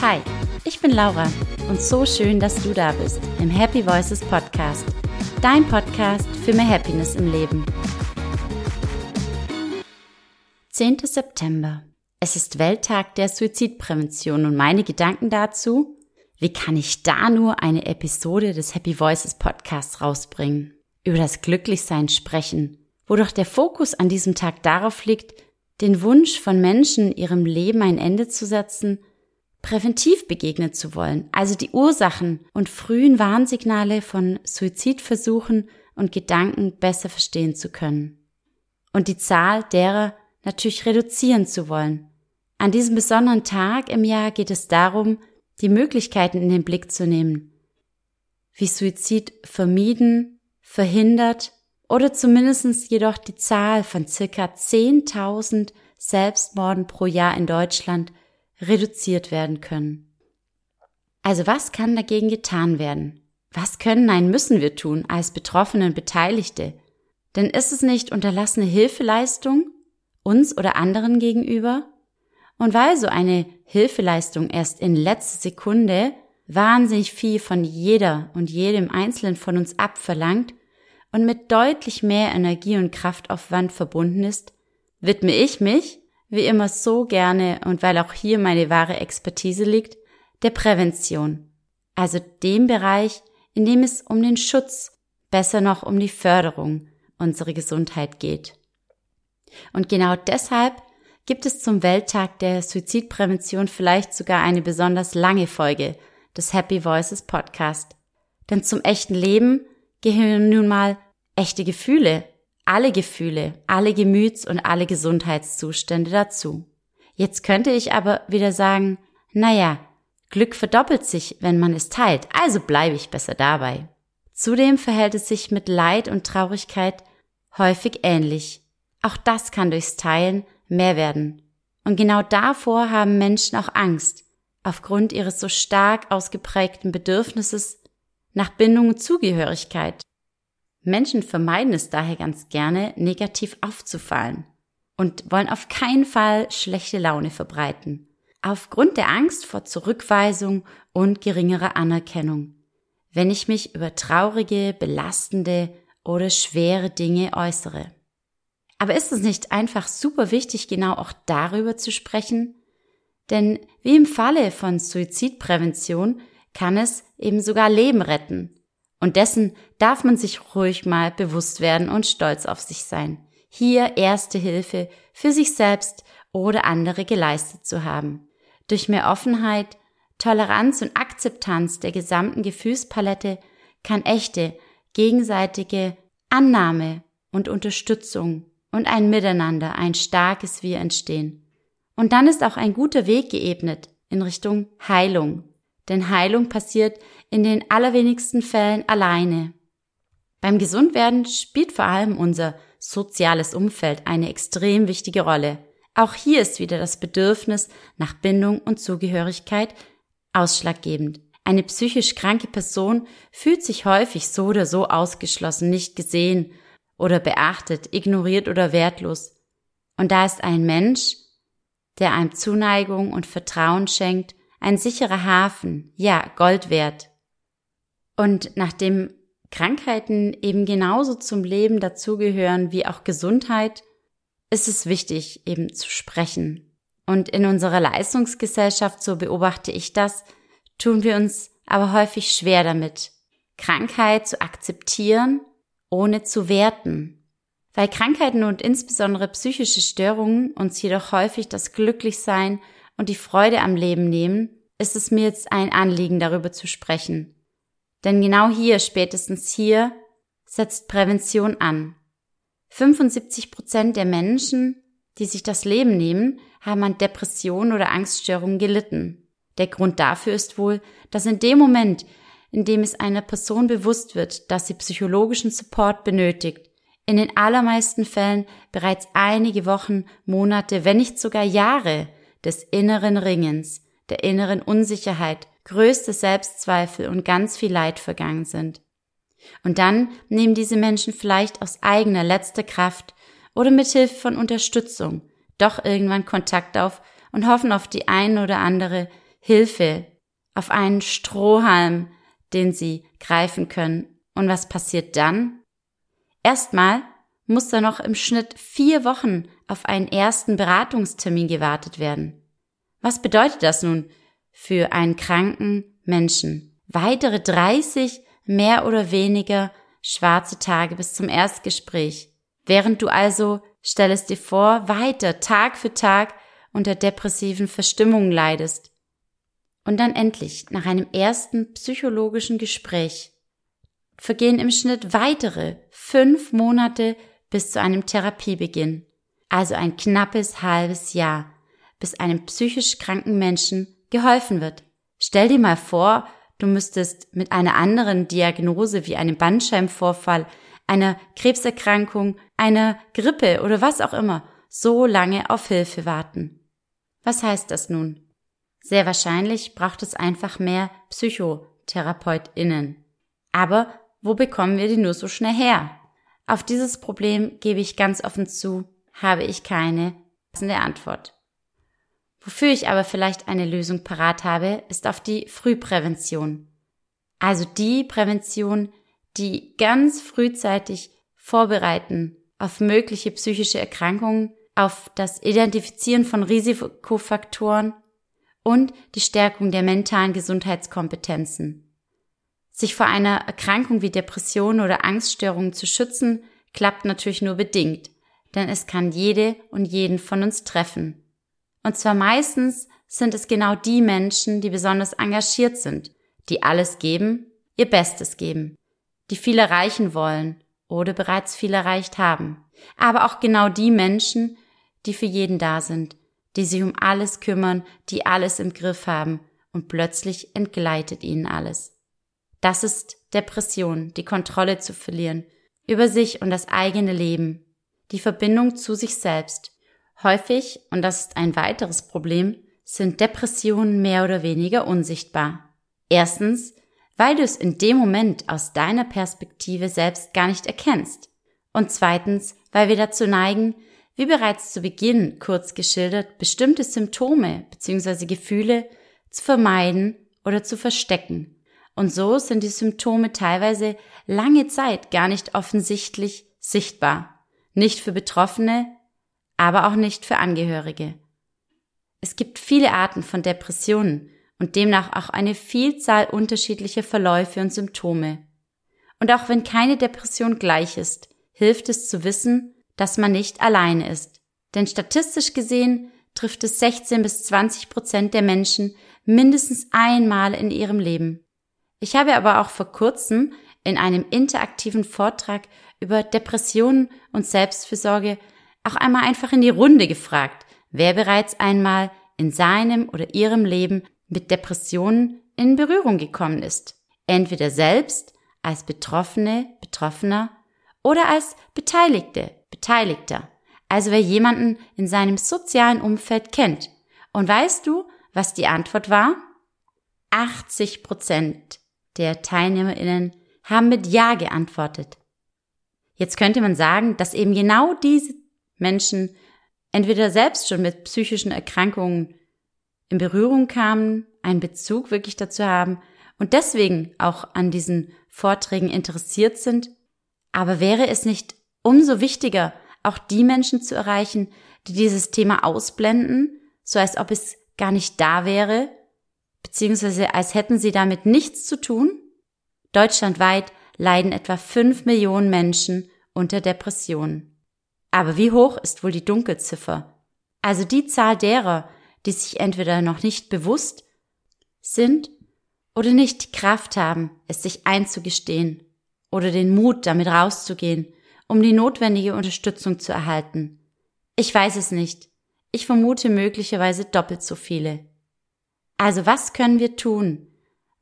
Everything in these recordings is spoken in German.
Hi, ich bin Laura und so schön, dass du da bist im Happy Voices Podcast, dein Podcast für mehr Happiness im Leben. 10. September. Es ist Welttag der Suizidprävention und meine Gedanken dazu, wie kann ich da nur eine Episode des Happy Voices Podcasts rausbringen? Über das Glücklichsein sprechen, wo doch der Fokus an diesem Tag darauf liegt, den Wunsch von Menschen, ihrem Leben ein Ende zu setzen, präventiv begegnen zu wollen, also die Ursachen und frühen Warnsignale von Suizidversuchen und Gedanken besser verstehen zu können. Und die Zahl derer natürlich reduzieren zu wollen. An diesem besonderen Tag im Jahr geht es darum, die Möglichkeiten in den Blick zu nehmen, wie Suizid vermieden, verhindert oder zumindest jedoch die Zahl von circa 10.000 Selbstmorden pro Jahr in Deutschland reduziert werden können. Also was kann dagegen getan werden? Was können, nein, müssen wir tun als Betroffene und Beteiligte? Denn ist es nicht unterlassene Hilfeleistung uns oder anderen gegenüber? Und weil so eine Hilfeleistung erst in letzter Sekunde wahnsinnig viel von jeder und jedem Einzelnen von uns abverlangt und mit deutlich mehr Energie und Kraftaufwand verbunden ist, widme ich mich, wie immer so gerne und weil auch hier meine wahre Expertise liegt, der Prävention. Also dem Bereich, in dem es um den Schutz, besser noch um die Förderung unserer Gesundheit geht. Und genau deshalb gibt es zum Welttag der Suizidprävention vielleicht sogar eine besonders lange Folge des Happy Voices Podcast. Denn zum echten Leben gehören nun mal echte Gefühle, alle Gefühle, alle Gemüts- und alle Gesundheitszustände dazu. Jetzt könnte ich aber wieder sagen, naja, Glück verdoppelt sich, wenn man es teilt, also bleibe ich besser dabei. Zudem verhält es sich mit Leid und Traurigkeit häufig ähnlich. Auch das kann durchs Teilen mehr werden. Und genau davor haben Menschen auch Angst, aufgrund ihres so stark ausgeprägten Bedürfnisses nach Bindung und Zugehörigkeit. Menschen vermeiden es daher ganz gerne, negativ aufzufallen und wollen auf keinen Fall schlechte Laune verbreiten. Aufgrund der Angst vor Zurückweisung und geringerer Anerkennung. Wenn ich mich über traurige, belastende oder schwere Dinge äußere. Aber ist es nicht einfach super wichtig, genau auch darüber zu sprechen? Denn wie im Falle von Suizidprävention kann es eben sogar Leben retten. Und dessen darf man sich ruhig mal bewusst werden und stolz auf sich sein. Hier erste Hilfe für sich selbst oder andere geleistet zu haben. Durch mehr Offenheit, Toleranz und Akzeptanz der gesamten Gefühlspalette kann echte, gegenseitige Annahme und Unterstützung und ein Miteinander, ein starkes Wir entstehen. Und dann ist auch ein guter Weg geebnet in Richtung Heilung. Denn Heilung passiert in den allerwenigsten Fällen alleine. Beim Gesundwerden spielt vor allem unser soziales Umfeld eine extrem wichtige Rolle. Auch hier ist wieder das Bedürfnis nach Bindung und Zugehörigkeit ausschlaggebend. Eine psychisch kranke Person fühlt sich häufig so oder so ausgeschlossen, nicht gesehen oder beachtet, ignoriert oder wertlos. Und da ist ein Mensch, der einem Zuneigung und Vertrauen schenkt, ein sicherer Hafen, ja, Gold wert. Und nachdem Krankheiten eben genauso zum Leben dazugehören wie auch Gesundheit, ist es wichtig, eben zu sprechen. Und in unserer Leistungsgesellschaft, so beobachte ich das, tun wir uns aber häufig schwer damit, Krankheit zu akzeptieren ohne zu werten. Weil Krankheiten und insbesondere psychische Störungen uns jedoch häufig das Glücklichsein und die Freude am Leben nehmen, ist es mir jetzt ein Anliegen, darüber zu sprechen. Denn genau hier, spätestens hier, setzt Prävention an. 75 Prozent der Menschen, die sich das Leben nehmen, haben an Depressionen oder Angststörungen gelitten. Der Grund dafür ist wohl, dass in dem Moment, indem es einer Person bewusst wird, dass sie psychologischen Support benötigt, in den allermeisten Fällen bereits einige Wochen, Monate, wenn nicht sogar Jahre des inneren Ringens, der inneren Unsicherheit, größte Selbstzweifel und ganz viel Leid vergangen sind. Und dann nehmen diese Menschen vielleicht aus eigener letzter Kraft oder mit Hilfe von Unterstützung doch irgendwann Kontakt auf und hoffen auf die ein oder andere Hilfe, auf einen Strohhalm, den sie greifen können. Und was passiert dann? Erstmal muss da noch im Schnitt vier Wochen auf einen ersten Beratungstermin gewartet werden. Was bedeutet das nun für einen kranken Menschen? Weitere 30 mehr oder weniger schwarze Tage bis zum Erstgespräch. Während du also, stell es dir vor, weiter Tag für Tag unter depressiven Verstimmungen leidest. Und dann endlich, nach einem ersten psychologischen Gespräch, vergehen im Schnitt weitere fünf Monate bis zu einem Therapiebeginn. Also ein knappes halbes Jahr, bis einem psychisch kranken Menschen geholfen wird. Stell dir mal vor, du müsstest mit einer anderen Diagnose wie einem Bandscheibenvorfall, einer Krebserkrankung, einer Grippe oder was auch immer so lange auf Hilfe warten. Was heißt das nun? Sehr wahrscheinlich braucht es einfach mehr PsychotherapeutInnen. Aber wo bekommen wir die nur so schnell her? Auf dieses Problem gebe ich ganz offen zu, habe ich keine passende Antwort. Wofür ich aber vielleicht eine Lösung parat habe, ist auf die Frühprävention. Also die Prävention, die ganz frühzeitig vorbereiten auf mögliche psychische Erkrankungen, auf das Identifizieren von Risikofaktoren und die Stärkung der mentalen Gesundheitskompetenzen. Sich vor einer Erkrankung wie Depression oder Angststörungen zu schützen, klappt natürlich nur bedingt, denn es kann jede und jeden von uns treffen. Und zwar meistens sind es genau die Menschen, die besonders engagiert sind, die alles geben, ihr Bestes geben, die viel erreichen wollen oder bereits viel erreicht haben. Aber auch genau die Menschen, die für jeden da sind, die sich um alles kümmern, die alles im Griff haben und plötzlich entgleitet ihnen alles. Das ist Depression, die Kontrolle zu verlieren über sich und das eigene Leben, die Verbindung zu sich selbst. Häufig, und das ist ein weiteres Problem, sind Depressionen mehr oder weniger unsichtbar. Erstens, weil du es in dem Moment aus deiner Perspektive selbst gar nicht erkennst. Und zweitens, weil wir dazu neigen, wie bereits zu Beginn kurz geschildert, bestimmte Symptome bzw. Gefühle zu vermeiden oder zu verstecken. Und so sind die Symptome teilweise lange Zeit gar nicht offensichtlich sichtbar. Nicht für Betroffene, aber auch nicht für Angehörige. Es gibt viele Arten von Depressionen und demnach auch eine Vielzahl unterschiedlicher Verläufe und Symptome. Und auch wenn keine Depression gleich ist, hilft es zu wissen, dass man nicht alleine ist. Denn statistisch gesehen trifft es 16 bis 20 Prozent der Menschen mindestens einmal in ihrem Leben. Ich habe aber auch vor kurzem in einem interaktiven Vortrag über Depressionen und Selbstfürsorge auch einmal einfach in die Runde gefragt, wer bereits einmal in seinem oder ihrem Leben mit Depressionen in Berührung gekommen ist. Entweder selbst als Betroffene, Betroffener oder als Beteiligte, Beteiligter. Also wer jemanden in seinem sozialen Umfeld kennt. Und weißt du, was die Antwort war? 80 Prozent der TeilnehmerInnen haben mit Ja geantwortet. Jetzt könnte man sagen, dass eben genau diese Menschen entweder selbst schon mit psychischen Erkrankungen in Berührung kamen, einen Bezug wirklich dazu haben und deswegen auch an diesen Vorträgen interessiert sind. Aber wäre es nicht umso wichtiger, auch die Menschen zu erreichen, die dieses Thema ausblenden, so als ob es gar nicht da wäre, beziehungsweise als hätten sie damit nichts zu tun? Deutschlandweit leiden etwa fünf Millionen Menschen unter Depressionen. Aber wie hoch ist wohl die Dunkelziffer? Also die Zahl derer, die sich entweder noch nicht bewusst sind oder nicht die Kraft haben, es sich einzugestehen oder den Mut, damit rauszugehen, um die notwendige Unterstützung zu erhalten. Ich weiß es nicht. Ich vermute möglicherweise doppelt so viele. Also was können wir tun?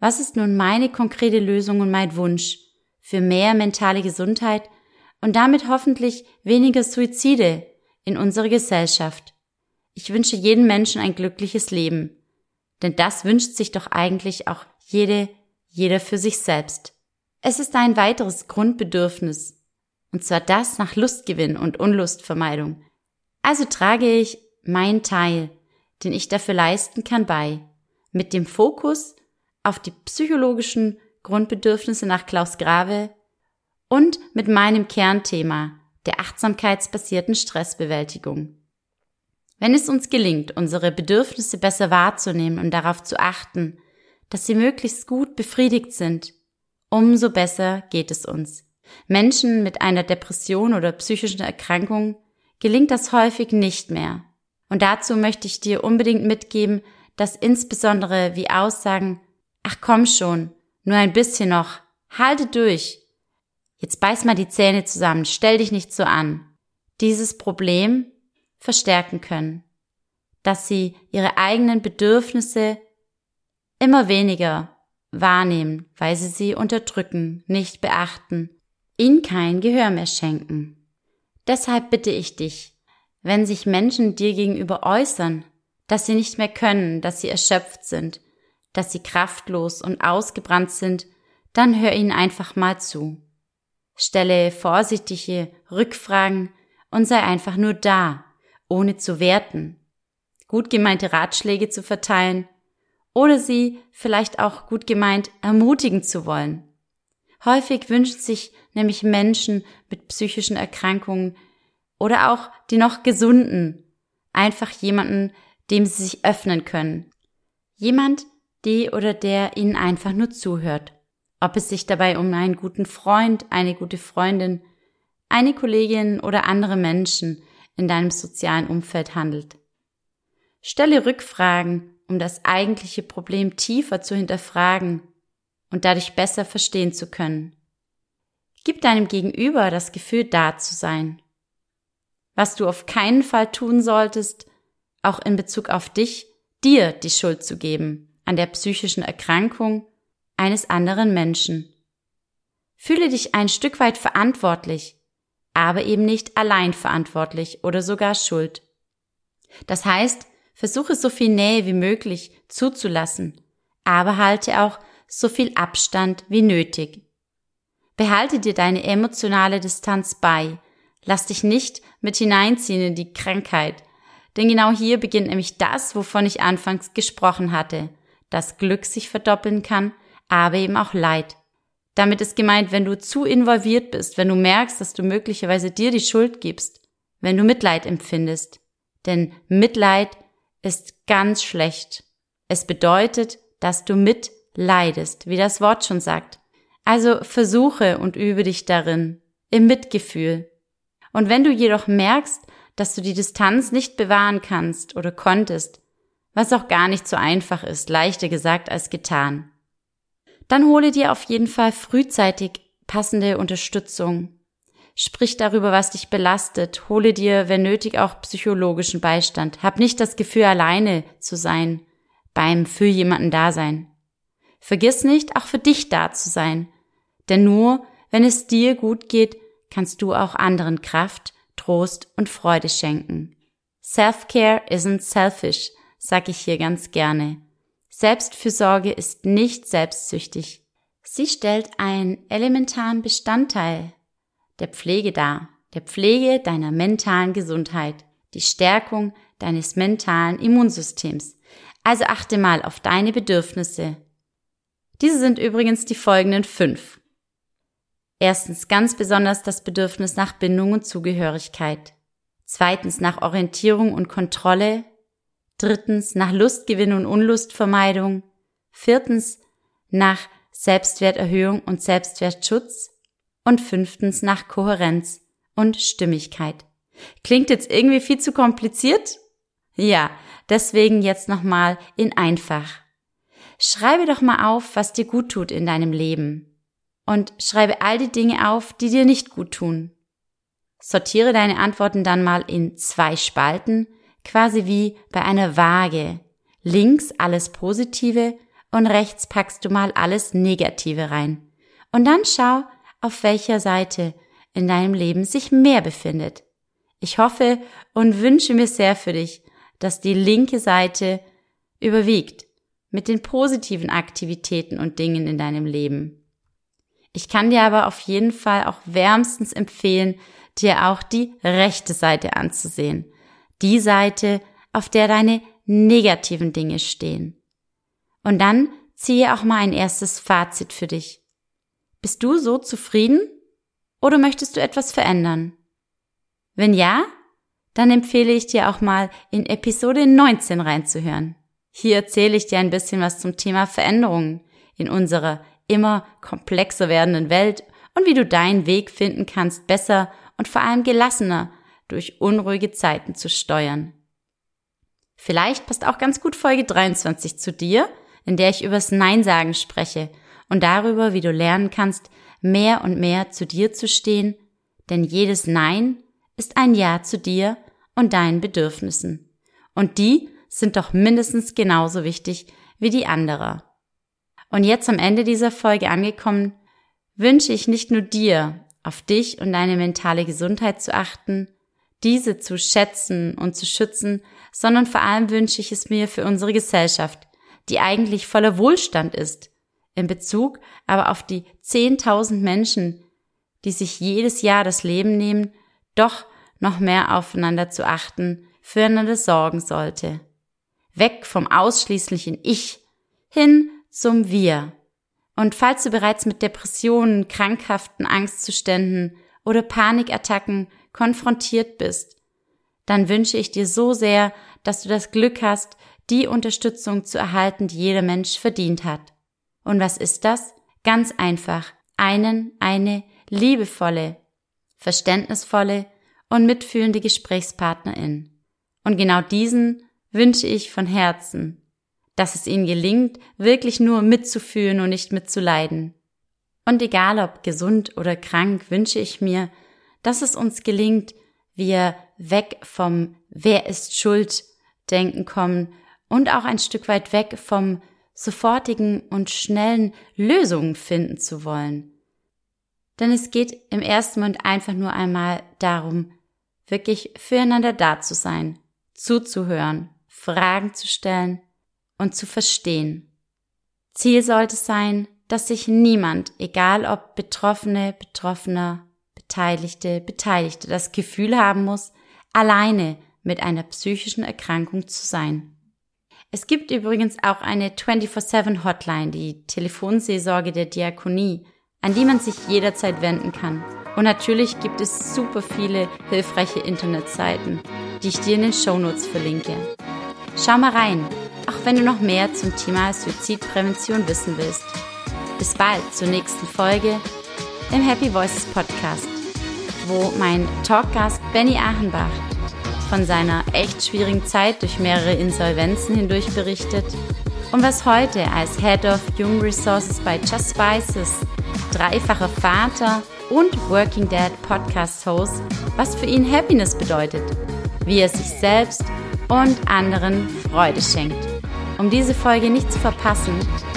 Was ist nun meine konkrete Lösung und mein Wunsch für mehr mentale Gesundheit und damit hoffentlich weniger Suizide in unserer Gesellschaft? Ich wünsche jedem Menschen ein glückliches Leben. Denn das wünscht sich doch eigentlich auch jede, jeder für sich selbst. Es ist ein weiteres Grundbedürfnis. Und zwar das nach Lustgewinn und Unlustvermeidung. Also trage ich meinen Teil, den ich dafür leisten kann, bei. mit dem Fokus auf die psychologischen Grundbedürfnisse nach Klaus Grave und mit meinem Kernthema der achtsamkeitsbasierten Stressbewältigung. Wenn es uns gelingt, unsere Bedürfnisse besser wahrzunehmen und darauf zu achten, dass sie möglichst gut befriedigt sind, umso besser geht es uns. Menschen mit einer Depression oder psychischen Erkrankung gelingt das häufig nicht mehr. Und dazu möchte ich dir unbedingt mitgeben, dass insbesondere wie Aussagen, ach komm schon, nur ein bisschen noch, halte durch, jetzt beiß mal die Zähne zusammen, stell dich nicht so an, dieses Problem verstärken können, dass sie ihre eigenen Bedürfnisse immer weniger wahrnehmen, weil sie sie unterdrücken, nicht beachten, ihnen kein Gehör mehr schenken. Deshalb bitte ich dich, wenn sich Menschen dir gegenüber äußern, dass sie nicht mehr können, dass sie erschöpft sind, dass sie kraftlos und ausgebrannt sind, dann hör ihnen einfach mal zu. Stelle vorsichtige Rückfragen und sei einfach nur da, ohne zu werten, gut gemeinte Ratschläge zu verteilen oder sie vielleicht auch gut gemeint ermutigen zu wollen. Häufig wünschen sich nämlich Menschen mit psychischen Erkrankungen oder auch die noch gesunden einfach jemanden, dem sie sich öffnen können. Jemand, die oder der ihnen einfach nur zuhört. Ob es sich dabei um einen guten Freund, eine gute Freundin, eine Kollegin oder andere Menschen in deinem sozialen Umfeld handelt. Stelle Rückfragen, um das eigentliche Problem tiefer zu hinterfragen und dadurch besser verstehen zu können. Gib deinem Gegenüber das Gefühl, da zu sein. Was du auf keinen Fall tun solltest, auch in Bezug auf dich, dir die Schuld zu geben an der psychischen Erkrankung eines anderen Menschen. Fühle dich ein Stück weit verantwortlich, aber eben nicht allein verantwortlich oder sogar schuld. Das heißt, versuche so viel Nähe wie möglich zuzulassen, aber halte auch so viel Abstand wie nötig. Behalte dir deine emotionale Distanz bei, lass dich nicht mit hineinziehen in die Krankheit, denn genau hier beginnt nämlich das, wovon ich anfangs gesprochen hatte, dass Glück sich verdoppeln kann, aber eben auch Leid. Damit ist gemeint, wenn du zu involviert bist, wenn du merkst, dass du möglicherweise dir die Schuld gibst, wenn du Mitleid empfindest. Denn Mitleid ist ganz schlecht. Es bedeutet, dass du mitleidest, wie das Wort schon sagt. Also versuche und übe dich darin, im Mitgefühl. Und wenn du jedoch merkst, dass du die Distanz nicht bewahren kannst oder konntest, was auch gar nicht so einfach ist, leichter gesagt als getan. Dann hole dir auf jeden Fall frühzeitig passende Unterstützung. Sprich darüber, was dich belastet. Hole dir, wenn nötig, auch psychologischen Beistand. Hab nicht das Gefühl, alleine zu sein beim für jemanden da sein. Vergiss nicht, auch für dich da zu sein. Denn nur, wenn es dir gut geht, kannst du auch anderen Kraft, Trost und Freude schenken. Self-care isn't selfish sag ich hier ganz gerne. Selbstfürsorge ist nicht selbstsüchtig. Sie stellt einen elementaren Bestandteil der Pflege dar, der Pflege deiner mentalen Gesundheit, die Stärkung deines mentalen Immunsystems. Also achte mal auf deine Bedürfnisse. Diese sind übrigens die folgenden fünf. Erstens ganz besonders das Bedürfnis nach Bindung und Zugehörigkeit. Zweitens nach Orientierung und Kontrolle drittens nach Lustgewinn und Unlustvermeidung, viertens nach Selbstwerterhöhung und Selbstwertschutz und fünftens nach Kohärenz und Stimmigkeit. Klingt jetzt irgendwie viel zu kompliziert? Ja, deswegen jetzt nochmal in einfach. Schreibe doch mal auf, was dir gut tut in deinem Leben. Und schreibe all die Dinge auf, die dir nicht gut tun. Sortiere deine Antworten dann mal in zwei Spalten quasi wie bei einer Waage. Links alles Positive und rechts packst du mal alles Negative rein. Und dann schau, auf welcher Seite in deinem Leben sich mehr befindet. Ich hoffe und wünsche mir sehr für dich, dass die linke Seite überwiegt mit den positiven Aktivitäten und Dingen in deinem Leben. Ich kann dir aber auf jeden Fall auch wärmstens empfehlen, dir auch die rechte Seite anzusehen die Seite, auf der deine negativen Dinge stehen. Und dann ziehe auch mal ein erstes Fazit für dich. Bist du so zufrieden oder möchtest du etwas verändern? Wenn ja, dann empfehle ich dir auch mal in Episode 19 reinzuhören. Hier erzähle ich dir ein bisschen was zum Thema Veränderungen in unserer immer komplexer werdenden Welt und wie du deinen Weg finden kannst, besser und vor allem gelassener durch unruhige Zeiten zu steuern. Vielleicht passt auch ganz gut Folge 23 zu dir, in der ich übers Nein sagen spreche und darüber, wie du lernen kannst, mehr und mehr zu dir zu stehen, denn jedes Nein ist ein Ja zu dir und deinen Bedürfnissen. Und die sind doch mindestens genauso wichtig wie die anderer. Und jetzt am Ende dieser Folge angekommen, wünsche ich nicht nur dir, auf dich und deine mentale Gesundheit zu achten, diese zu schätzen und zu schützen, sondern vor allem wünsche ich es mir für unsere Gesellschaft, die eigentlich voller Wohlstand ist, in Bezug aber auf die 10.000 Menschen, die sich jedes Jahr das Leben nehmen, doch noch mehr aufeinander zu achten, füreinander sorgen sollte. Weg vom ausschließlichen Ich hin zum Wir. Und falls du bereits mit Depressionen, krankhaften Angstzuständen oder Panikattacken konfrontiert bist, dann wünsche ich dir so sehr, dass du das Glück hast, die Unterstützung zu erhalten, die jeder Mensch verdient hat. Und was ist das? Ganz einfach. Einen, eine liebevolle, verständnisvolle und mitfühlende Gesprächspartnerin. Und genau diesen wünsche ich von Herzen, dass es ihnen gelingt, wirklich nur mitzufühlen und nicht mitzuleiden. Und egal ob gesund oder krank, wünsche ich mir, dass es uns gelingt, wir weg vom Wer ist schuld denken kommen und auch ein Stück weit weg vom sofortigen und schnellen Lösungen finden zu wollen. Denn es geht im ersten Moment einfach nur einmal darum, wirklich füreinander da zu sein, zuzuhören, Fragen zu stellen und zu verstehen. Ziel sollte sein, dass sich niemand, egal ob Betroffene, Betroffener, Beteiligte, Beteiligte, das Gefühl haben muss, alleine mit einer psychischen Erkrankung zu sein. Es gibt übrigens auch eine 24-7 Hotline, die Telefonseelsorge der Diakonie, an die man sich jederzeit wenden kann. Und natürlich gibt es super viele hilfreiche Internetseiten, die ich dir in den Shownotes verlinke. Schau mal rein, auch wenn du noch mehr zum Thema Suizidprävention wissen willst. Bis bald zur nächsten Folge im Happy Voices Podcast, wo mein Talkgast Benny Achenbach von seiner echt schwierigen Zeit durch mehrere Insolvenzen hindurch berichtet und was heute als Head of Human Resources bei Just Spices, dreifacher Vater und Working Dad Podcast Host, was für ihn Happiness bedeutet, wie er sich selbst und anderen Freude schenkt. Um diese Folge nicht zu verpassen,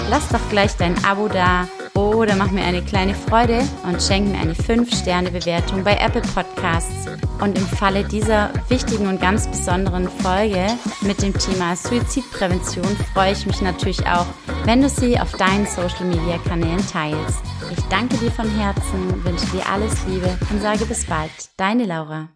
lass doch gleich dein Abo da oder mach mir eine kleine Freude und schenk mir eine 5-Sterne-Bewertung bei Apple Podcasts. Und im Falle dieser wichtigen und ganz besonderen Folge mit dem Thema Suizidprävention freue ich mich natürlich auch, wenn du sie auf deinen Social-Media-Kanälen teilst. Ich danke dir von Herzen, wünsche dir alles Liebe und sage bis bald. Deine Laura.